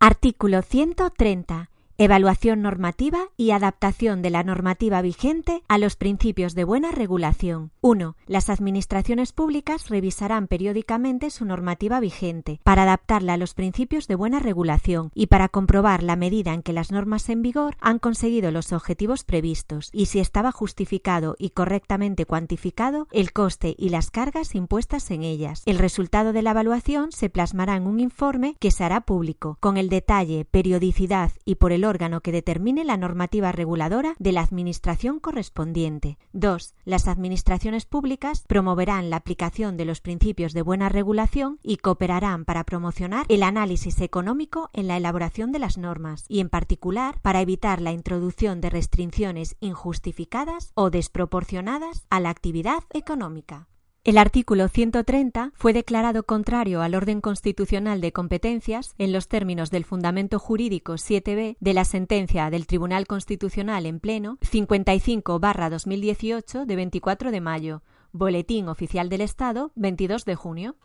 Artículo 130. Evaluación normativa y adaptación de la normativa vigente a los principios de buena regulación. 1. Las administraciones públicas revisarán periódicamente su normativa vigente para adaptarla a los principios de buena regulación y para comprobar la medida en que las normas en vigor han conseguido los objetivos previstos y si estaba justificado y correctamente cuantificado el coste y las cargas impuestas en ellas. El resultado de la evaluación se plasmará en un informe que se hará público, con el detalle, periodicidad y por el órgano que determine la normativa reguladora de la Administración correspondiente. 2. Las Administraciones públicas promoverán la aplicación de los principios de buena regulación y cooperarán para promocionar el análisis económico en la elaboración de las normas y, en particular, para evitar la introducción de restricciones injustificadas o desproporcionadas a la actividad económica. El artículo 130 fue declarado contrario al orden constitucional de competencias en los términos del fundamento jurídico 7b de la sentencia del Tribunal Constitucional en pleno 55-2018 de 24 de mayo, Boletín Oficial del Estado 22 de junio.